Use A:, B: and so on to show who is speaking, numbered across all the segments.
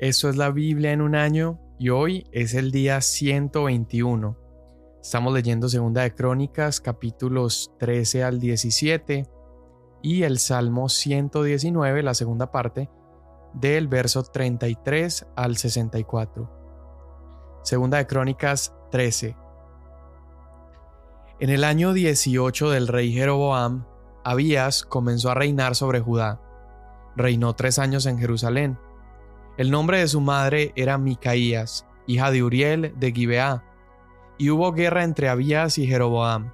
A: Esto es la Biblia en un año y hoy es el día 121. Estamos leyendo Segunda de Crónicas capítulos 13 al 17 y el Salmo 119, la segunda parte, del verso 33 al 64. Segunda de Crónicas 13. En el año 18 del rey Jeroboam, Abías comenzó a reinar sobre Judá. Reinó tres años en Jerusalén el nombre de su madre era Micaías, hija de Uriel de Gibeá, y hubo guerra entre Abías y Jeroboam.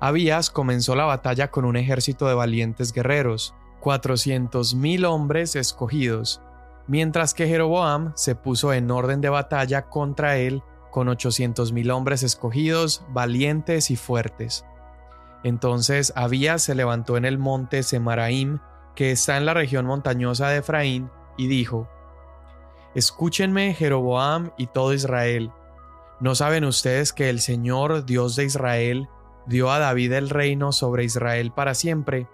A: Abías comenzó la batalla con un ejército de valientes guerreros, cuatrocientos mil hombres escogidos, mientras que Jeroboam se puso en orden de batalla contra él con ochocientos mil hombres escogidos, valientes y fuertes. Entonces Abías se levantó en el monte Semaraim, que está en la región montañosa de Efraín, y dijo: Escúchenme Jeroboam y todo Israel. ¿No saben ustedes que el Señor, Dios de Israel, dio a David el reino sobre Israel para siempre?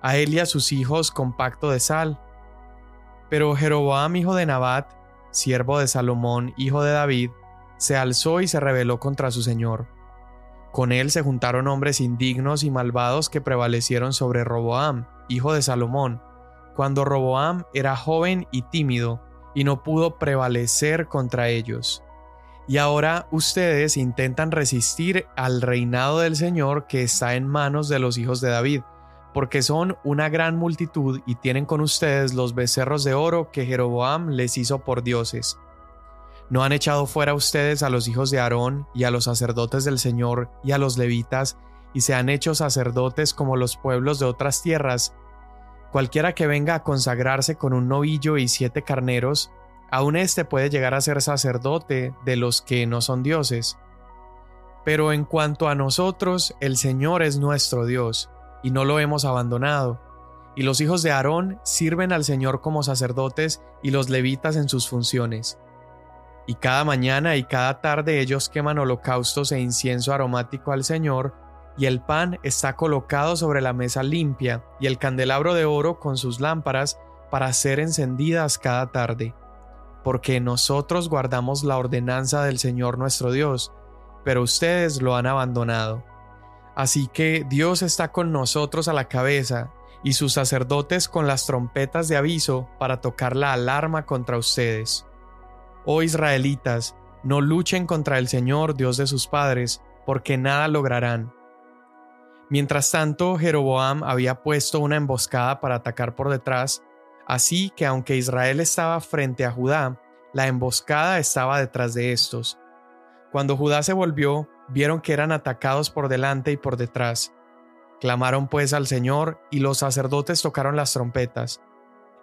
A: A él y a sus hijos con pacto de sal. Pero Jeroboam, hijo de Nabat, siervo de Salomón, hijo de David, se alzó y se rebeló contra su Señor. Con él se juntaron hombres indignos y malvados que prevalecieron sobre Roboam, hijo de Salomón, cuando Roboam era joven y tímido, y no pudo prevalecer contra ellos. Y ahora ustedes intentan resistir al reinado del Señor que está en manos de los hijos de David, porque son una gran multitud y tienen con ustedes los becerros de oro que Jeroboam les hizo por dioses. ¿No han echado fuera ustedes a los hijos de Aarón y a los sacerdotes del Señor y a los levitas, y se han hecho sacerdotes como los pueblos de otras tierras, Cualquiera que venga a consagrarse con un novillo y siete carneros, aun éste puede llegar a ser sacerdote de los que no son dioses. Pero en cuanto a nosotros, el Señor es nuestro Dios, y no lo hemos abandonado. Y los hijos de Aarón sirven al Señor como sacerdotes y los levitas en sus funciones. Y cada mañana y cada tarde ellos queman holocaustos e incienso aromático al Señor, y el pan está colocado sobre la mesa limpia, y el candelabro de oro con sus lámparas para ser encendidas cada tarde. Porque nosotros guardamos la ordenanza del Señor nuestro Dios, pero ustedes lo han abandonado. Así que Dios está con nosotros a la cabeza, y sus sacerdotes con las trompetas de aviso para tocar la alarma contra ustedes. Oh israelitas, no luchen contra el Señor Dios de sus padres, porque nada lograrán Mientras tanto, Jeroboam había puesto una emboscada para atacar por detrás, así que aunque Israel estaba frente a Judá, la emboscada estaba detrás de estos. Cuando Judá se volvió, vieron que eran atacados por delante y por detrás. Clamaron pues al Señor, y los sacerdotes tocaron las trompetas.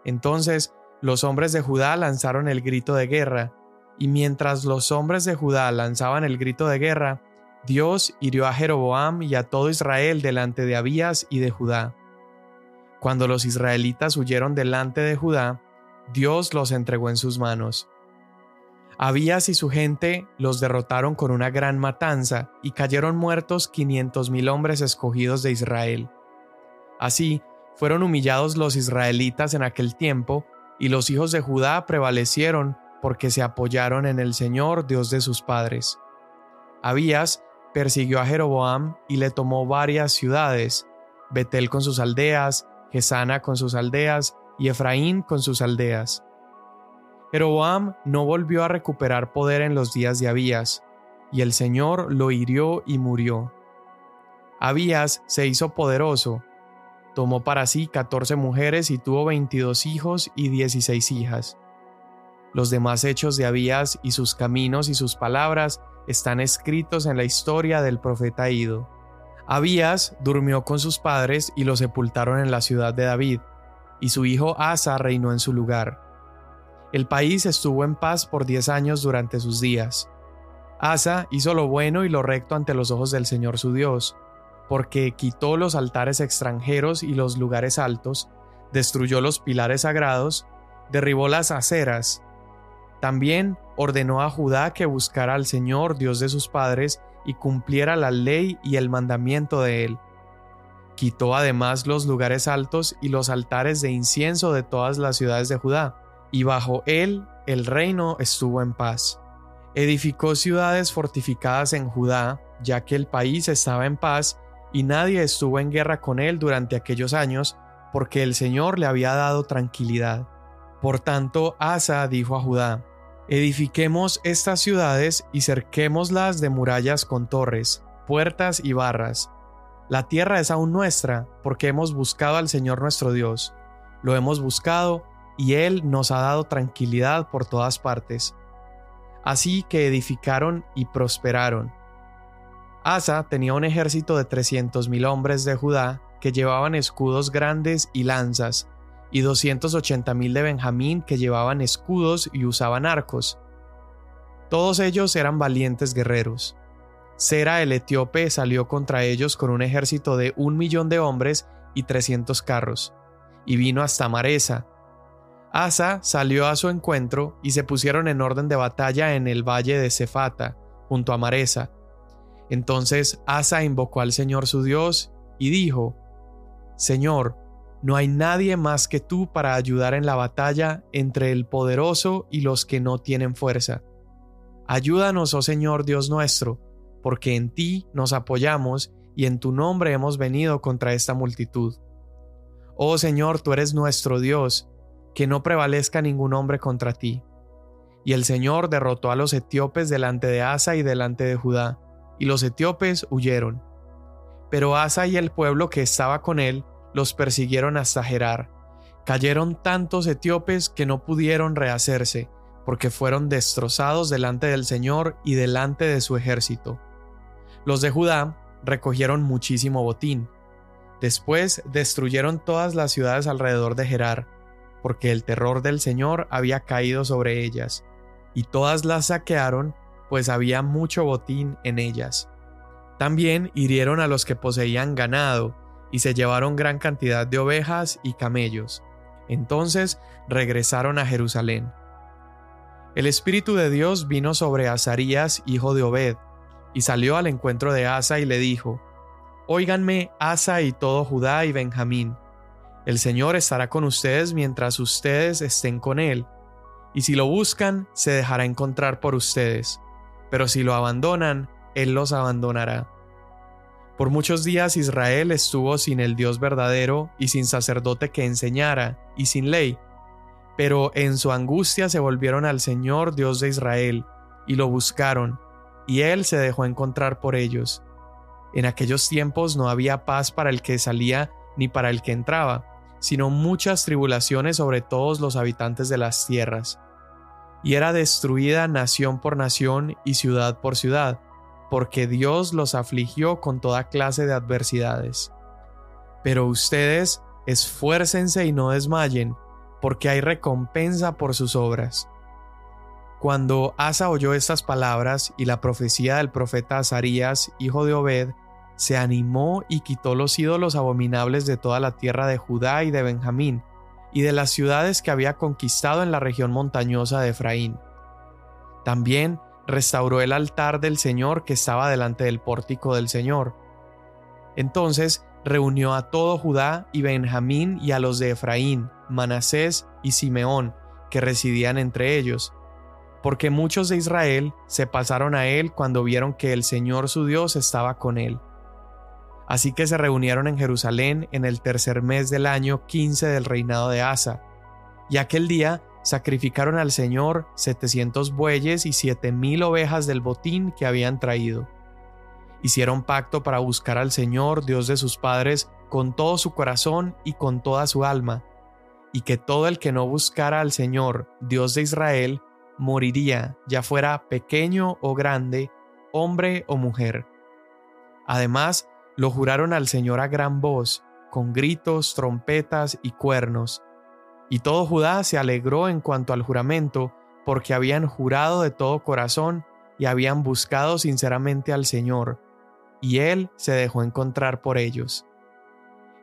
A: Entonces los hombres de Judá lanzaron el grito de guerra, y mientras los hombres de Judá lanzaban el grito de guerra, Dios hirió a Jeroboam y a todo Israel delante de Abías y de Judá. Cuando los israelitas huyeron delante de Judá, Dios los entregó en sus manos. Abías y su gente los derrotaron con una gran matanza y cayeron muertos quinientos mil hombres escogidos de Israel. Así fueron humillados los israelitas en aquel tiempo, y los hijos de Judá prevalecieron porque se apoyaron en el Señor Dios de sus padres. Abías persiguió a Jeroboam y le tomó varias ciudades, Betel con sus aldeas, Gesana con sus aldeas y Efraín con sus aldeas. Jeroboam no volvió a recuperar poder en los días de Abías, y el Señor lo hirió y murió. Abías se hizo poderoso, tomó para sí catorce mujeres y tuvo veintidós hijos y dieciséis hijas. Los demás hechos de Abías y sus caminos y sus palabras están escritos en la historia del profeta Ido. Abías durmió con sus padres y lo sepultaron en la ciudad de David, y su hijo Asa reinó en su lugar. El país estuvo en paz por diez años durante sus días. Asa hizo lo bueno y lo recto ante los ojos del Señor su Dios, porque quitó los altares extranjeros y los lugares altos, destruyó los pilares sagrados, derribó las aceras, también ordenó a Judá que buscara al Señor, Dios de sus padres, y cumpliera la ley y el mandamiento de él. Quitó además los lugares altos y los altares de incienso de todas las ciudades de Judá, y bajo él el reino estuvo en paz. Edificó ciudades fortificadas en Judá, ya que el país estaba en paz y nadie estuvo en guerra con él durante aquellos años, porque el Señor le había dado tranquilidad. Por tanto, Asa dijo a Judá, Edifiquemos estas ciudades y cerquémoslas de murallas con torres, puertas y barras. La tierra es aún nuestra, porque hemos buscado al Señor nuestro Dios. Lo hemos buscado y Él nos ha dado tranquilidad por todas partes. Así que edificaron y prosperaron. Asa tenía un ejército de trescientos mil hombres de Judá que llevaban escudos grandes y lanzas, y 280.000 de Benjamín que llevaban escudos y usaban arcos. Todos ellos eran valientes guerreros. Sera el etíope salió contra ellos con un ejército de un millón de hombres y 300 carros, y vino hasta Maresa. Asa salió a su encuentro y se pusieron en orden de batalla en el valle de Cefata, junto a Maresa. Entonces Asa invocó al Señor su Dios y dijo, Señor, no hay nadie más que tú para ayudar en la batalla entre el poderoso y los que no tienen fuerza. Ayúdanos, oh Señor Dios nuestro, porque en ti nos apoyamos y en tu nombre hemos venido contra esta multitud. Oh Señor, tú eres nuestro Dios, que no prevalezca ningún hombre contra ti. Y el Señor derrotó a los etíopes delante de Asa y delante de Judá, y los etíopes huyeron. Pero Asa y el pueblo que estaba con él los persiguieron hasta Gerar. Cayeron tantos etíopes que no pudieron rehacerse, porque fueron destrozados delante del Señor y delante de su ejército. Los de Judá recogieron muchísimo botín. Después destruyeron todas las ciudades alrededor de Gerar, porque el terror del Señor había caído sobre ellas, y todas las saquearon, pues había mucho botín en ellas. También hirieron a los que poseían ganado, y se llevaron gran cantidad de ovejas y camellos. Entonces regresaron a Jerusalén. El Espíritu de Dios vino sobre Azarías, hijo de Obed, y salió al encuentro de Asa y le dijo, Óiganme, Asa y todo Judá y Benjamín. El Señor estará con ustedes mientras ustedes estén con Él, y si lo buscan, se dejará encontrar por ustedes, pero si lo abandonan, Él los abandonará. Por muchos días Israel estuvo sin el Dios verdadero y sin sacerdote que enseñara, y sin ley. Pero en su angustia se volvieron al Señor Dios de Israel, y lo buscaron, y Él se dejó encontrar por ellos. En aquellos tiempos no había paz para el que salía ni para el que entraba, sino muchas tribulaciones sobre todos los habitantes de las tierras. Y era destruida nación por nación y ciudad por ciudad porque Dios los afligió con toda clase de adversidades. Pero ustedes esfuércense y no desmayen, porque hay recompensa por sus obras. Cuando Asa oyó estas palabras y la profecía del profeta Azarías, hijo de Obed, se animó y quitó los ídolos abominables de toda la tierra de Judá y de Benjamín, y de las ciudades que había conquistado en la región montañosa de Efraín. También restauró el altar del Señor que estaba delante del pórtico del Señor. Entonces reunió a todo Judá y Benjamín y a los de Efraín, Manasés y Simeón, que residían entre ellos, porque muchos de Israel se pasaron a él cuando vieron que el Señor su Dios estaba con él. Así que se reunieron en Jerusalén en el tercer mes del año quince del reinado de Asa, y aquel día sacrificaron al Señor setecientos bueyes y siete mil ovejas del botín que habían traído. Hicieron pacto para buscar al Señor, Dios de sus padres, con todo su corazón y con toda su alma, y que todo el que no buscara al Señor, Dios de Israel, moriría, ya fuera pequeño o grande, hombre o mujer. Además, lo juraron al Señor a gran voz, con gritos, trompetas y cuernos, y todo Judá se alegró en cuanto al juramento, porque habían jurado de todo corazón y habían buscado sinceramente al Señor, y Él se dejó encontrar por ellos.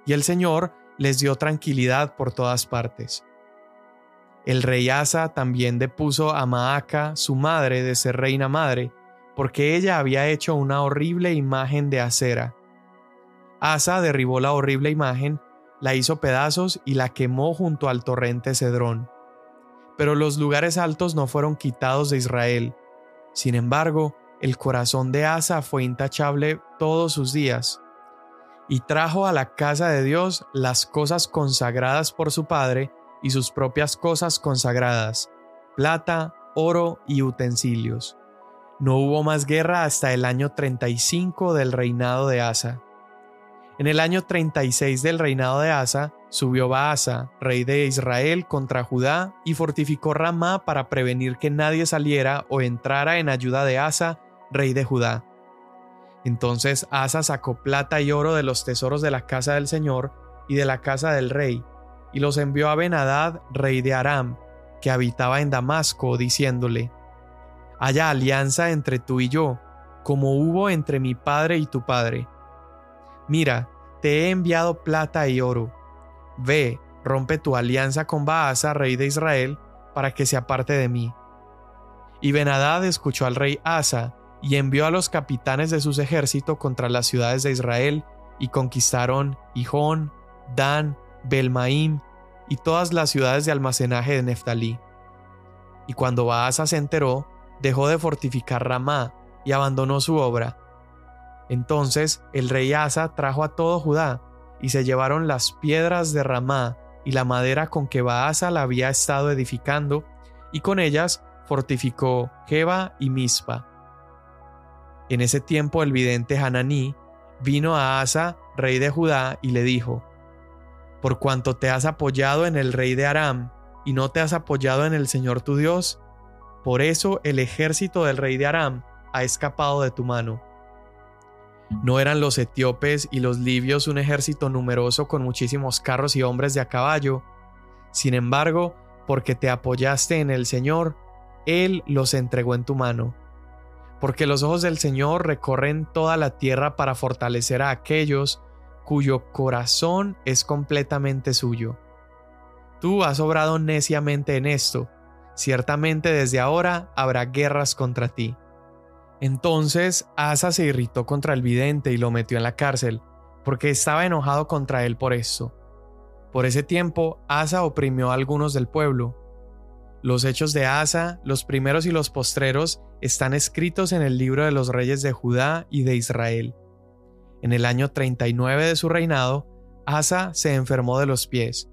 A: Y el Señor les dio tranquilidad por todas partes. El rey Asa también depuso a Maaca, su madre, de ser reina madre, porque ella había hecho una horrible imagen de acera. Asa derribó la horrible imagen la hizo pedazos y la quemó junto al torrente Cedrón. pero los lugares altos no fueron quitados de Israel. Sin embargo, el corazón de Asa fue intachable todos sus días, y trajo a la casa de Dios las cosas consagradas por su padre y sus propias cosas consagradas, plata, oro y utensilios. No hubo más guerra hasta el año 35 del reinado de Asa. En el año 36 del reinado de Asa, subió Baasa, rey de Israel, contra Judá y fortificó Ramá para prevenir que nadie saliera o entrara en ayuda de Asa, rey de Judá. Entonces Asa sacó plata y oro de los tesoros de la casa del Señor y de la casa del rey, y los envió a Benadad, rey de Aram, que habitaba en Damasco, diciéndole, Haya alianza entre tú y yo, como hubo entre mi padre y tu padre Mira, te he enviado plata y oro. Ve, rompe tu alianza con Baasa, rey de Israel, para que se aparte de mí. Y Benadad escuchó al rey Asa, y envió a los capitanes de sus ejércitos contra las ciudades de Israel, y conquistaron Hijón, Dan, Belmaim, y todas las ciudades de almacenaje de Neftalí. Y cuando Baasa se enteró, dejó de fortificar Ramá y abandonó su obra, entonces el rey Asa trajo a todo Judá, y se llevaron las piedras de Ramá y la madera con que Baasa la había estado edificando, y con ellas fortificó Jeba y Mispa. En ese tiempo el vidente Hananí vino a Asa, rey de Judá, y le dijo, Por cuanto te has apoyado en el rey de Aram, y no te has apoyado en el Señor tu Dios, por eso el ejército del rey de Aram ha escapado de tu mano. ¿No eran los etíopes y los libios un ejército numeroso con muchísimos carros y hombres de a caballo? Sin embargo, porque te apoyaste en el Señor, Él los entregó en tu mano. Porque los ojos del Señor recorren toda la tierra para fortalecer a aquellos cuyo corazón es completamente suyo. Tú has obrado neciamente en esto, ciertamente desde ahora habrá guerras contra ti. Entonces Asa se irritó contra el vidente y lo metió en la cárcel, porque estaba enojado contra él por eso. Por ese tiempo, Asa oprimió a algunos del pueblo. Los hechos de Asa, los primeros y los postreros, están escritos en el libro de los reyes de Judá y de Israel. En el año 39 de su reinado, Asa se enfermó de los pies.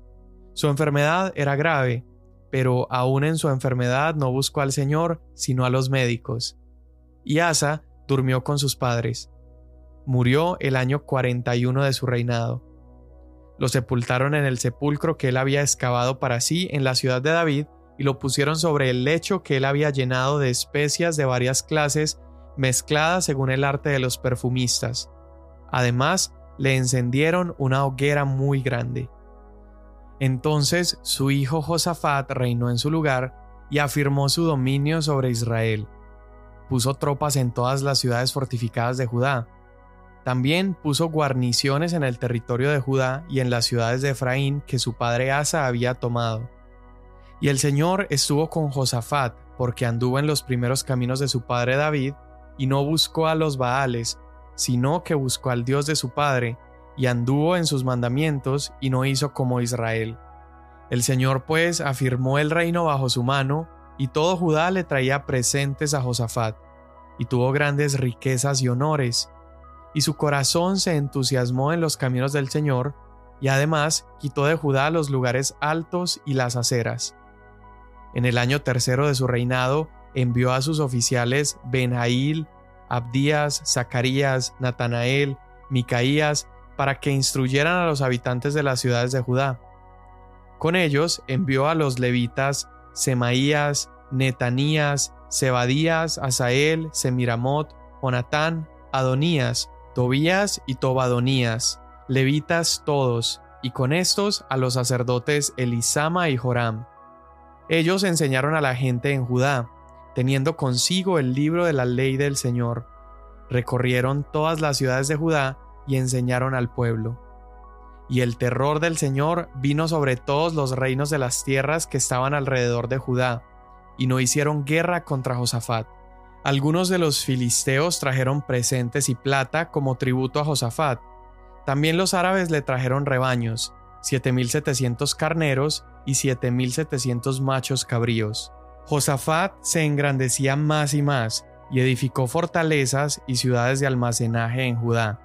A: Su enfermedad era grave, pero aún en su enfermedad no buscó al Señor, sino a los médicos y Asa durmió con sus padres. Murió el año 41 de su reinado. Lo sepultaron en el sepulcro que él había excavado para sí en la ciudad de David y lo pusieron sobre el lecho que él había llenado de especias de varias clases mezcladas según el arte de los perfumistas. Además, le encendieron una hoguera muy grande. Entonces su hijo Josafat reinó en su lugar y afirmó su dominio sobre Israel puso tropas en todas las ciudades fortificadas de Judá. También puso guarniciones en el territorio de Judá y en las ciudades de Efraín que su padre Asa había tomado. Y el Señor estuvo con Josafat, porque anduvo en los primeros caminos de su padre David, y no buscó a los Baales, sino que buscó al Dios de su padre, y anduvo en sus mandamientos, y no hizo como Israel. El Señor pues afirmó el reino bajo su mano, y todo Judá le traía presentes a Josafat, y tuvo grandes riquezas y honores, y su corazón se entusiasmó en los caminos del Señor, y además quitó de Judá los lugares altos y las aceras. En el año tercero de su reinado, envió a sus oficiales Benjail, Abdías, Zacarías, Natanael, Micaías, para que instruyeran a los habitantes de las ciudades de Judá. Con ellos envió a los levitas Semaías, Netanías, Zebadías, Asael, Semiramot, Jonatán, Adonías, Tobías y Tobadonías, levitas todos, y con estos a los sacerdotes Elisama y Joram. Ellos enseñaron a la gente en Judá, teniendo consigo el libro de la ley del Señor. Recorrieron todas las ciudades de Judá y enseñaron al pueblo y el terror del Señor vino sobre todos los reinos de las tierras que estaban alrededor de Judá, y no hicieron guerra contra Josafat. Algunos de los filisteos trajeron presentes y plata como tributo a Josafat. También los árabes le trajeron rebaños, 7.700 carneros y 7.700 machos cabríos. Josafat se engrandecía más y más y edificó fortalezas y ciudades de almacenaje en Judá.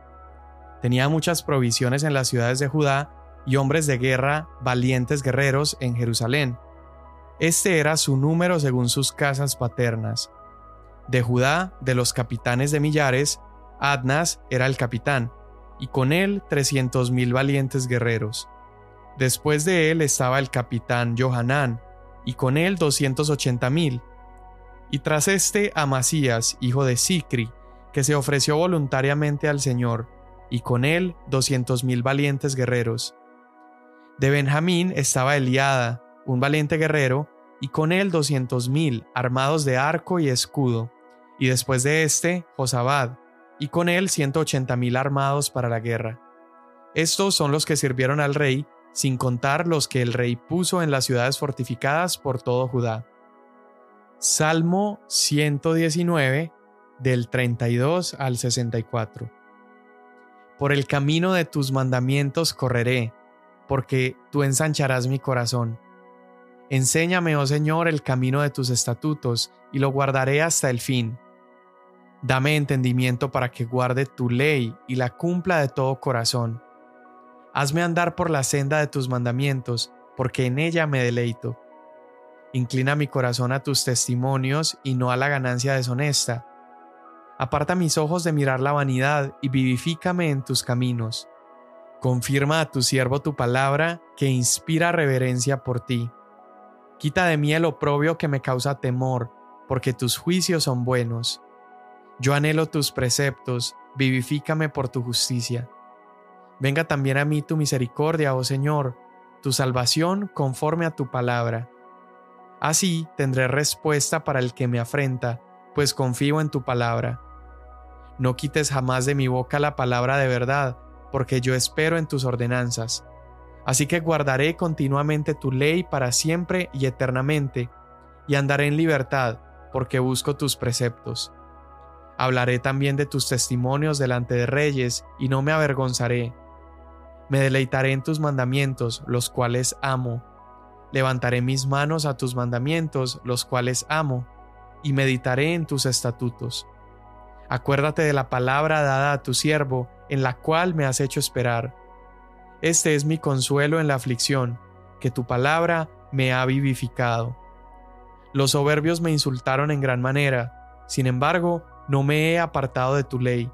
A: Tenía muchas provisiones en las ciudades de Judá y hombres de guerra, valientes guerreros en Jerusalén. Este era su número según sus casas paternas. De Judá, de los capitanes de millares, Adnas era el capitán, y con él trescientos mil valientes guerreros. Después de él estaba el capitán Johanán, y con él doscientos ochenta mil. Y tras este Amasías, hijo de Sicri, que se ofreció voluntariamente al Señor, y con él doscientos mil valientes guerreros. De Benjamín estaba Eliada, un valiente guerrero, y con él doscientos mil armados de arco y escudo, y después de éste Josabad, y con él ciento ochenta mil armados para la guerra. Estos son los que sirvieron al rey, sin contar los que el rey puso en las ciudades fortificadas por todo Judá. Salmo 119, del 32 al 64. Por el camino de tus mandamientos correré, porque tú ensancharás mi corazón. Enséñame, oh Señor, el camino de tus estatutos, y lo guardaré hasta el fin. Dame entendimiento para que guarde tu ley y la cumpla de todo corazón. Hazme andar por la senda de tus mandamientos, porque en ella me deleito. Inclina mi corazón a tus testimonios y no a la ganancia deshonesta. Aparta mis ojos de mirar la vanidad y vivifícame en tus caminos. Confirma a tu siervo tu palabra, que inspira reverencia por ti. Quita de mí el oprobio que me causa temor, porque tus juicios son buenos. Yo anhelo tus preceptos, vivifícame por tu justicia. Venga también a mí tu misericordia, oh Señor, tu salvación conforme a tu palabra. Así tendré respuesta para el que me afrenta, pues confío en tu palabra. No quites jamás de mi boca la palabra de verdad, porque yo espero en tus ordenanzas. Así que guardaré continuamente tu ley para siempre y eternamente, y andaré en libertad, porque busco tus preceptos. Hablaré también de tus testimonios delante de reyes, y no me avergonzaré. Me deleitaré en tus mandamientos, los cuales amo. Levantaré mis manos a tus mandamientos, los cuales amo, y meditaré en tus estatutos. Acuérdate de la palabra dada a tu siervo, en la cual me has hecho esperar. Este es mi consuelo en la aflicción, que tu palabra me ha vivificado. Los soberbios me insultaron en gran manera, sin embargo, no me he apartado de tu ley.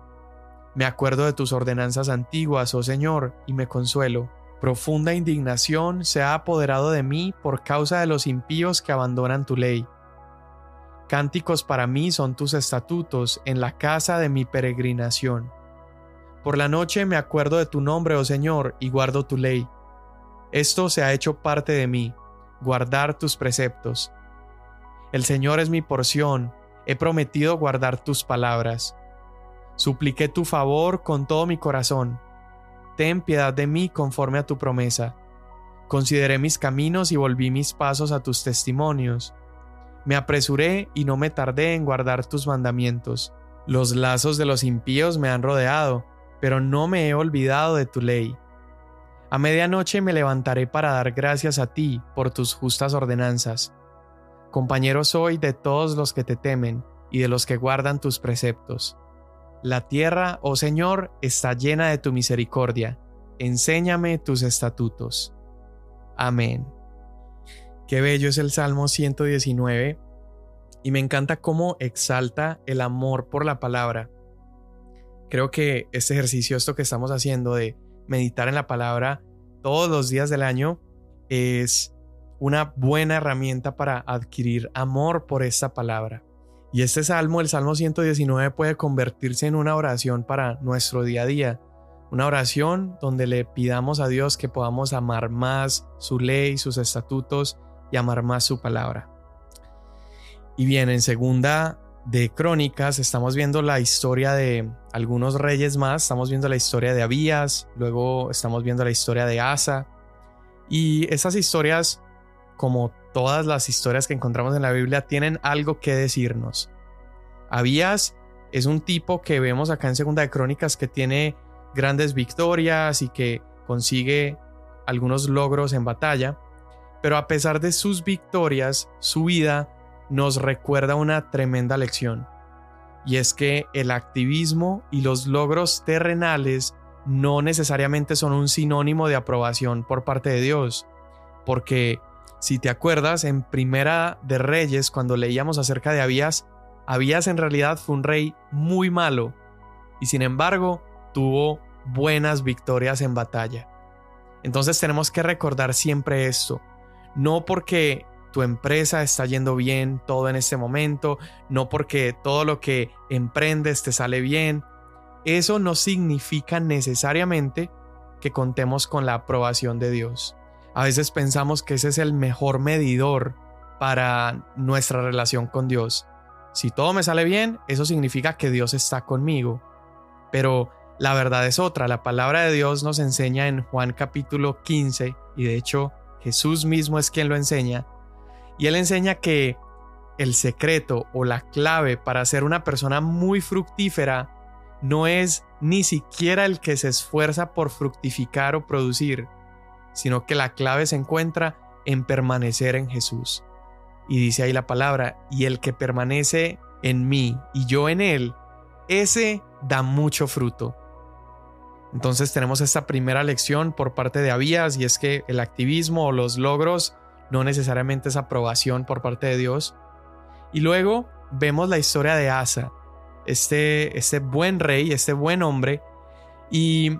A: Me acuerdo de tus ordenanzas antiguas, oh Señor, y me consuelo. Profunda indignación se ha apoderado de mí por causa de los impíos que abandonan tu ley. Cánticos para mí son tus estatutos en la casa de mi peregrinación. Por la noche me acuerdo de tu nombre, oh Señor, y guardo tu ley. Esto se ha hecho parte de mí, guardar tus preceptos. El Señor es mi porción, he prometido guardar tus palabras. Supliqué tu favor con todo mi corazón. Ten piedad de mí conforme a tu promesa. Consideré mis caminos y volví mis pasos a tus testimonios. Me apresuré y no me tardé en guardar tus mandamientos. Los lazos de los impíos me han rodeado, pero no me he olvidado de tu ley. A medianoche me levantaré para dar gracias a ti por tus justas ordenanzas. Compañero soy de todos los que te temen y de los que guardan tus preceptos. La tierra, oh Señor, está llena de tu misericordia. Enséñame tus estatutos. Amén. Qué bello es el Salmo 119 y me encanta cómo exalta el amor por la palabra. Creo que este ejercicio, esto que estamos haciendo de meditar en la palabra todos los días del año, es una buena herramienta para adquirir amor por esta palabra. Y este salmo, el Salmo 119, puede convertirse en una oración para nuestro día a día. Una oración donde le pidamos a Dios que podamos amar más su ley, sus estatutos y más su palabra. Y bien, en segunda de Crónicas estamos viendo la historia de algunos reyes más, estamos viendo la historia de Abías, luego estamos viendo la historia de Asa. Y esas historias como todas las historias que encontramos en la Biblia, tienen algo que decirnos. Abías es un tipo que vemos acá en Segunda de Crónicas que tiene grandes victorias y que consigue algunos logros en batalla, pero a pesar de sus victorias, su vida nos recuerda una tremenda lección. Y es que el activismo y los logros terrenales no necesariamente son un sinónimo de aprobación por parte de Dios, porque si te acuerdas, en Primera de Reyes, cuando leíamos acerca de Abías, Abías en realidad fue un rey muy malo, y sin embargo tuvo buenas victorias en batalla. Entonces tenemos que recordar siempre esto, no porque tu empresa está yendo bien todo en este momento, no porque todo lo que emprendes te sale bien, eso no significa necesariamente que contemos con la aprobación de Dios. A veces pensamos que ese es el mejor medidor para nuestra relación con Dios. Si todo me sale bien, eso significa que Dios está conmigo. Pero la verdad es otra. La palabra de Dios nos enseña en Juan capítulo 15, y de hecho Jesús mismo es quien lo enseña. Y él enseña que el secreto o la clave para ser una persona muy fructífera no es ni siquiera el que se esfuerza por fructificar o producir, sino que la clave se encuentra en permanecer en Jesús. Y dice ahí la palabra, y el que permanece en mí y yo en él, ese da mucho fruto. Entonces tenemos esta primera lección por parte de Abías y es que el activismo o los logros no necesariamente es aprobación por parte de Dios. Y luego vemos la historia de Asa, este, este buen rey, este buen hombre, y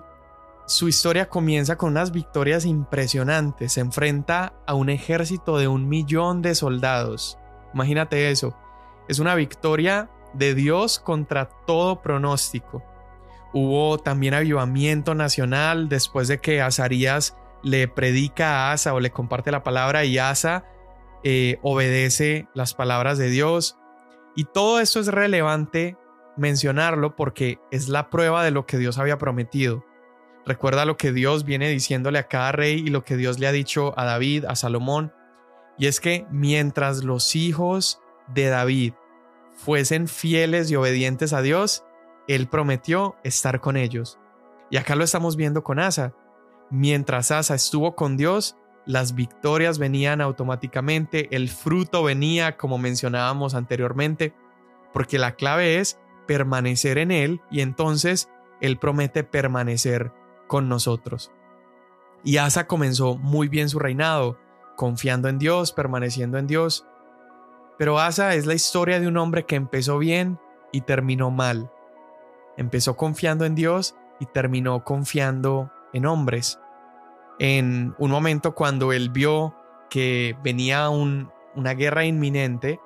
A: su historia comienza con unas victorias impresionantes. Se enfrenta a un ejército de un millón de soldados. Imagínate eso. Es una victoria de Dios contra todo pronóstico. Hubo también avivamiento nacional después de que Azarías le predica a Asa o le comparte la palabra y Asa eh, obedece las palabras de Dios. Y todo esto es relevante mencionarlo porque es la prueba de lo que Dios había prometido. Recuerda lo que Dios viene diciéndole a cada rey y lo que Dios le ha dicho a David, a Salomón, y es que mientras los hijos de David fuesen fieles y obedientes a Dios, Él prometió estar con ellos. Y acá lo estamos viendo con Asa. Mientras Asa estuvo con Dios, las victorias venían automáticamente, el fruto venía como mencionábamos anteriormente, porque la clave es permanecer en Él y entonces Él promete permanecer con nosotros. Y Asa comenzó muy bien su reinado, confiando en Dios, permaneciendo en Dios. Pero Asa es la historia de un hombre que empezó bien y terminó mal. Empezó confiando en Dios y terminó confiando en hombres. En un momento cuando él vio que venía una guerra inminente,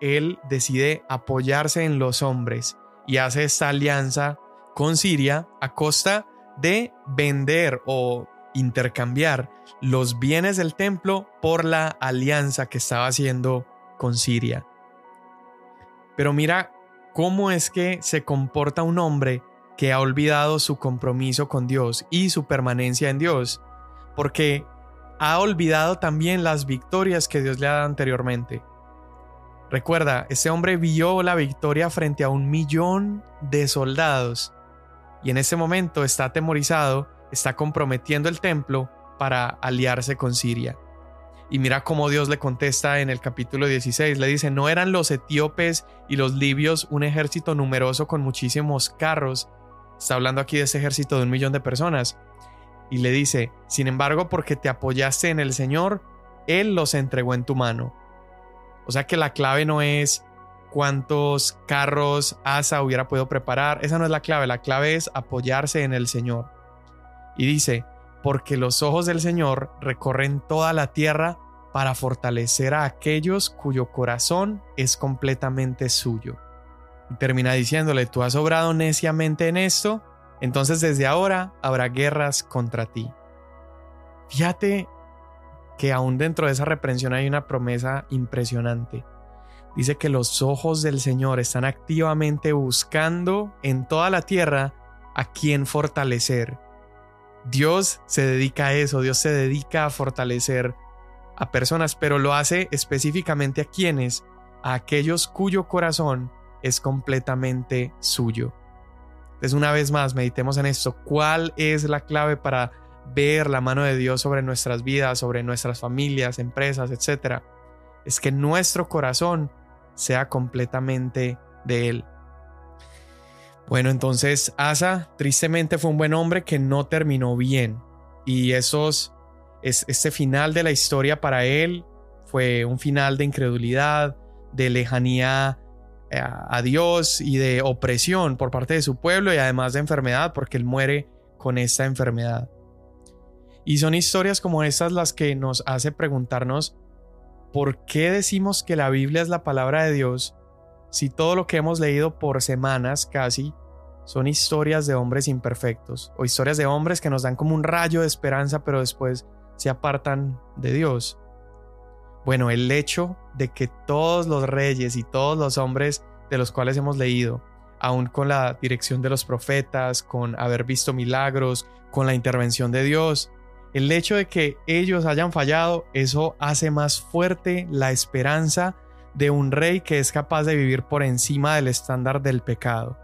A: él decide apoyarse en los hombres y hace esta alianza con Siria a costa de vender o intercambiar los bienes del templo por la alianza que estaba haciendo con Siria. Pero mira cómo es que se comporta un hombre que ha olvidado su compromiso con Dios y su permanencia en Dios, porque ha olvidado también las victorias que Dios le ha dado anteriormente. Recuerda, este hombre vio la victoria frente a un millón de soldados y en ese momento está atemorizado, está comprometiendo el templo para aliarse con Siria. Y mira cómo Dios le contesta en el capítulo 16, le dice, ¿no eran los etíopes y los libios un ejército numeroso con muchísimos carros? Está hablando aquí de ese ejército de un millón de personas. Y le dice, sin embargo, porque te apoyaste en el Señor, Él los entregó en tu mano. O sea que la clave no es cuántos carros Asa hubiera podido preparar. Esa no es la clave, la clave es apoyarse en el Señor. Y dice, porque los ojos del Señor recorren toda la tierra para fortalecer a aquellos cuyo corazón es completamente suyo. Y termina diciéndole, tú has obrado neciamente en esto, entonces desde ahora habrá guerras contra ti. Fíjate que aún dentro de esa reprensión hay una promesa impresionante. Dice que los ojos del Señor están activamente buscando en toda la tierra a quien fortalecer. Dios se dedica a eso, Dios se dedica a fortalecer a personas, pero lo hace específicamente a quienes, a aquellos cuyo corazón es completamente suyo. Entonces una vez más, meditemos en esto. ¿Cuál es la clave para ver la mano de Dios sobre nuestras vidas, sobre nuestras familias, empresas, etc., es que nuestro corazón sea completamente de Él. Bueno, entonces Asa tristemente fue un buen hombre que no terminó bien. Y esos, es, ese final de la historia para él fue un final de incredulidad, de lejanía eh, a Dios y de opresión por parte de su pueblo y además de enfermedad, porque él muere con esta enfermedad. Y son historias como estas las que nos hace preguntarnos por qué decimos que la Biblia es la palabra de Dios si todo lo que hemos leído por semanas casi son historias de hombres imperfectos o historias de hombres que nos dan como un rayo de esperanza pero después se apartan de Dios. Bueno, el hecho de que todos los reyes y todos los hombres de los cuales hemos leído, aún con la dirección de los profetas, con haber visto milagros, con la intervención de Dios, el hecho de que ellos hayan fallado, eso hace más fuerte la esperanza de un rey que es capaz de vivir por encima del estándar del pecado.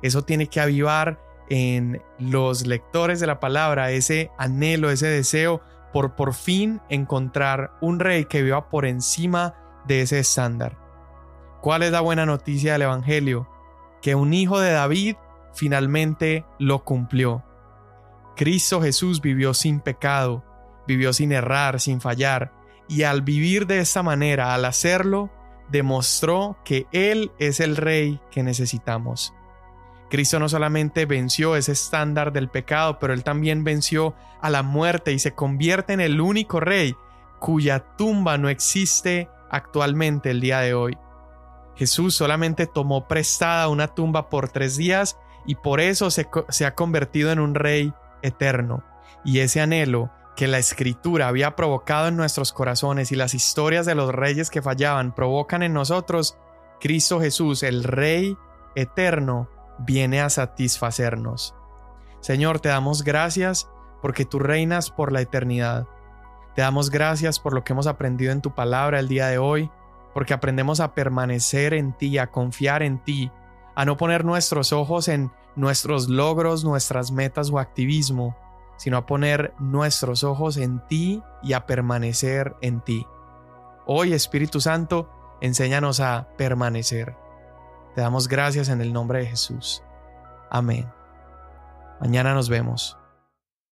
A: Eso tiene que avivar en los lectores de la palabra ese anhelo, ese deseo por por fin encontrar un rey que viva por encima de ese estándar. ¿Cuál es la buena noticia del Evangelio? Que un hijo de David finalmente lo cumplió. Cristo Jesús vivió sin pecado, vivió sin errar, sin fallar, y al vivir de esta manera, al hacerlo, demostró que Él es el Rey que necesitamos. Cristo no solamente venció ese estándar del pecado, pero Él también venció a la muerte y se convierte en el único Rey cuya tumba no existe actualmente el día de hoy. Jesús solamente tomó prestada una tumba por tres días y por eso se, se ha convertido en un Rey eterno. Y ese anhelo que la escritura había provocado en nuestros corazones y las historias de los reyes que fallaban provocan en nosotros, Cristo Jesús, el Rey eterno, viene a satisfacernos. Señor, te damos gracias porque tú reinas por la eternidad. Te damos gracias por lo que hemos aprendido en tu palabra el día de hoy, porque aprendemos a permanecer en ti, a confiar en ti, a no poner nuestros ojos en nuestros logros, nuestras metas o activismo, sino a poner nuestros ojos en ti y a permanecer en ti. Hoy, Espíritu Santo, enséñanos a permanecer. Te damos gracias en el nombre de Jesús. Amén. Mañana nos vemos.